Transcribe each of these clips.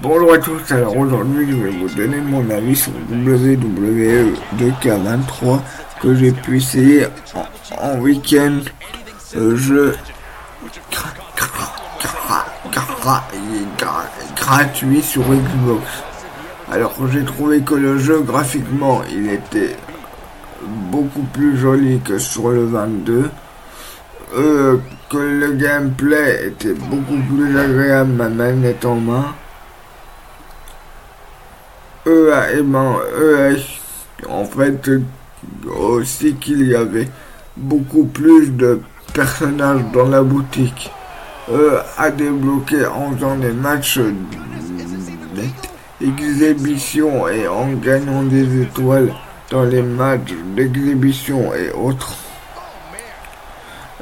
Bonjour à tous, alors aujourd'hui je vais vous donner mon avis sur WWE 2K23 que j'ai pu essayer en, week-end. Euh, jeu gratuit sur Xbox. Alors j'ai trouvé que le jeu graphiquement il était beaucoup plus joli que sur le 22. Euh, que le gameplay était beaucoup plus agréable ma manette en main. Ben, euh, en fait, aussi qu'il y avait beaucoup plus de personnages dans la boutique euh, à débloquer en faisant des matchs d'exhibition et en gagnant des étoiles dans les matchs d'exhibition et autres.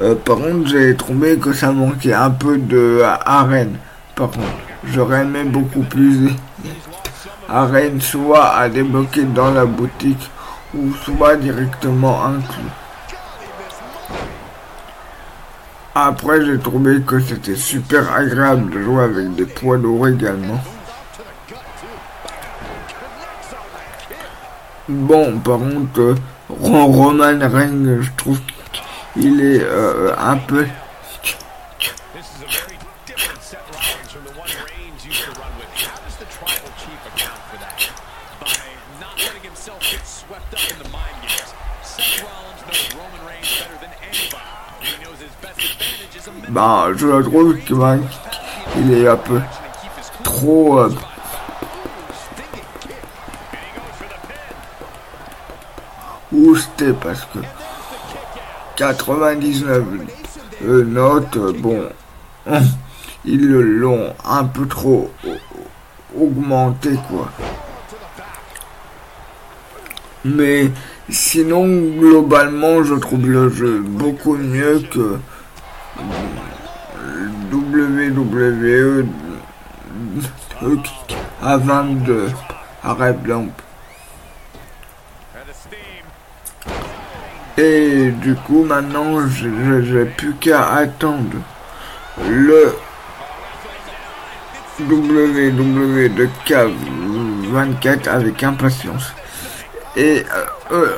Euh, par contre, j'ai trouvé que ça manquait un peu de arène. Par contre, j'aurais aimé beaucoup plus arène soit à débloquer dans la boutique ou soit directement inclus. Après, j'ai trouvé que c'était super agréable de jouer avec des poids lourds également. Bon, par contre, Roman Reigns, je trouve qu'il est euh, un peu bah, je trouve qu'il bah, est un peu trop euh, ousté parce que 99 euh, notes, bon, ils l'ont un peu trop augmenté quoi. Mais sinon, globalement, je trouve le jeu beaucoup mieux que WWE à 22 arrête Lamp. Et du coup, maintenant, j'ai plus qu'à attendre le WWE de k 24 avec impatience. Et, euh, euh,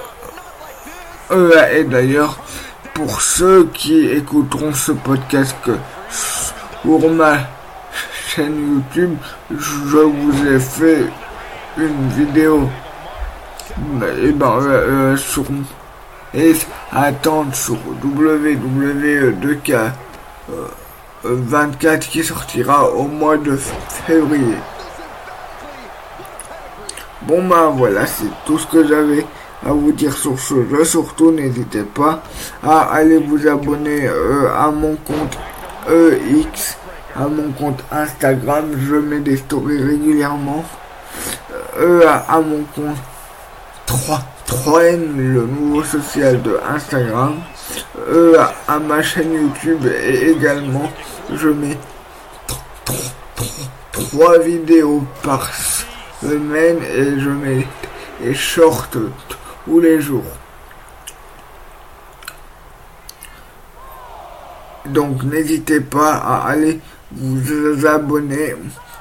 euh, et d'ailleurs, pour ceux qui écouteront ce podcast que pour ma chaîne YouTube, je vous ai fait une vidéo et ben, euh, sur et attendre sur WWE2K 24 qui sortira au mois de février. Bon ben voilà, c'est tout ce que j'avais à vous dire sur ce jeu. Surtout n'hésitez pas à aller vous abonner euh, à mon compte EX, à mon compte Instagram. Je mets des stories régulièrement. Euh, à, mon compte 3, 3N, le nouveau social de Instagram. Euh, à ma chaîne YouTube et également je mets 3 vidéos par semaine et je mets des shorts tous les jours. Donc n'hésitez pas à aller vous abonner.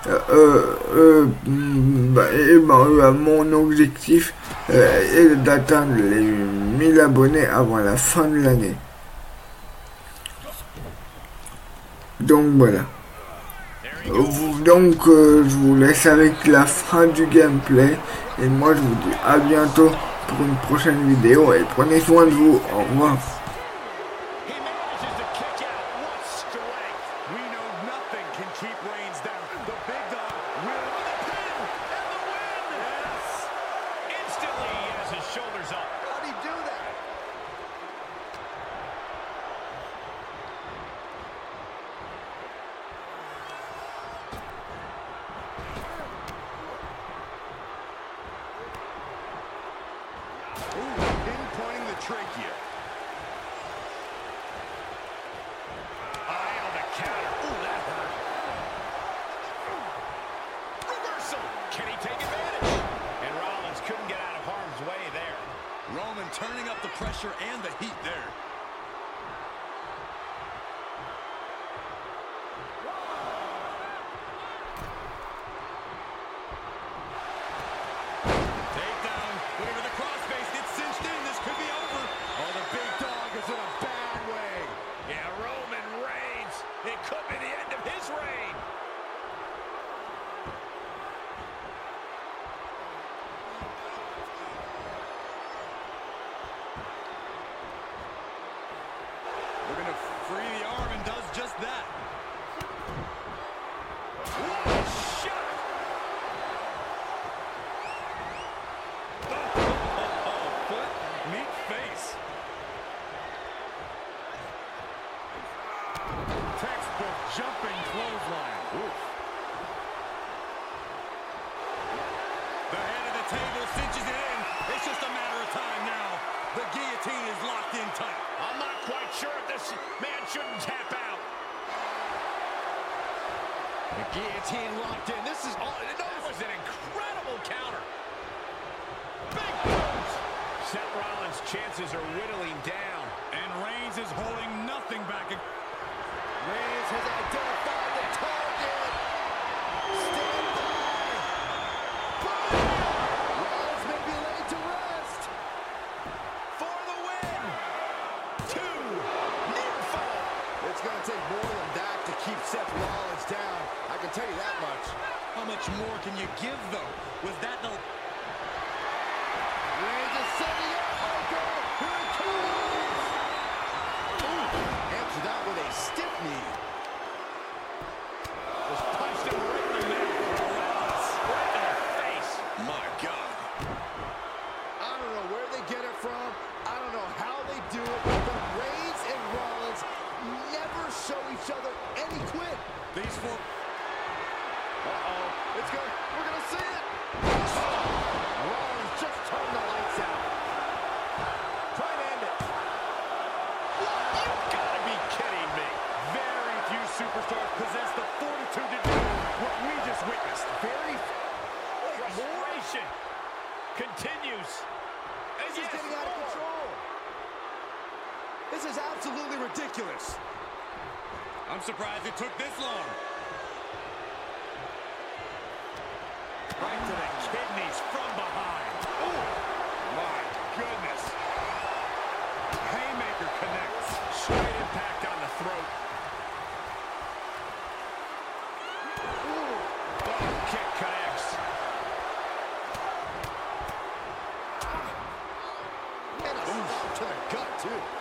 Euh, euh, euh bah, mon objectif est d'atteindre les 1000 abonnés avant la fin de l'année. Donc voilà. Donc je vous laisse avec la fin du gameplay et moi je vous dis à bientôt pour une prochaine vidéo et prenez soin de vous. Au revoir. pressure and the heat there. Textbook jumping clothesline. Oof. The head of the table cinches it in. It's just a matter of time now. The guillotine is locked in tight. I'm not quite sure if this man shouldn't tap out. The guillotine locked in. This is all. That was an incredible counter. Big punch. Seth Rollins' chances are whittling down. And Reigns is holding nothing back. It's going to take more than that to keep Seth Rollins down. I can tell you that much. How much more can you give, though? Was that the... Reigns is setting up. Michael. Here it comes. Ooh. Answered that with a stiff knee. Just punched him right in the middle. Rollins right in the face. My God. I don't know where they get it from. I don't know how they do it. But Reigns and Rollins never show each other any quit. These four... Uh-oh. It's good. We're going to see it. Oh, Rollins just turned the lights out. Try to end it. You gotta be kidding me. Very few superstars possess the fortitude to do what we just witnessed. Very... Frustration continues. And This is getting out of control. This is absolutely ridiculous. I'm surprised it took this long. Right to the kidneys from behind. Oh, my goodness. Haymaker connects. Straight impact on the throat. Ooh. Bottom kick connects. And a Oof. to the gut, too.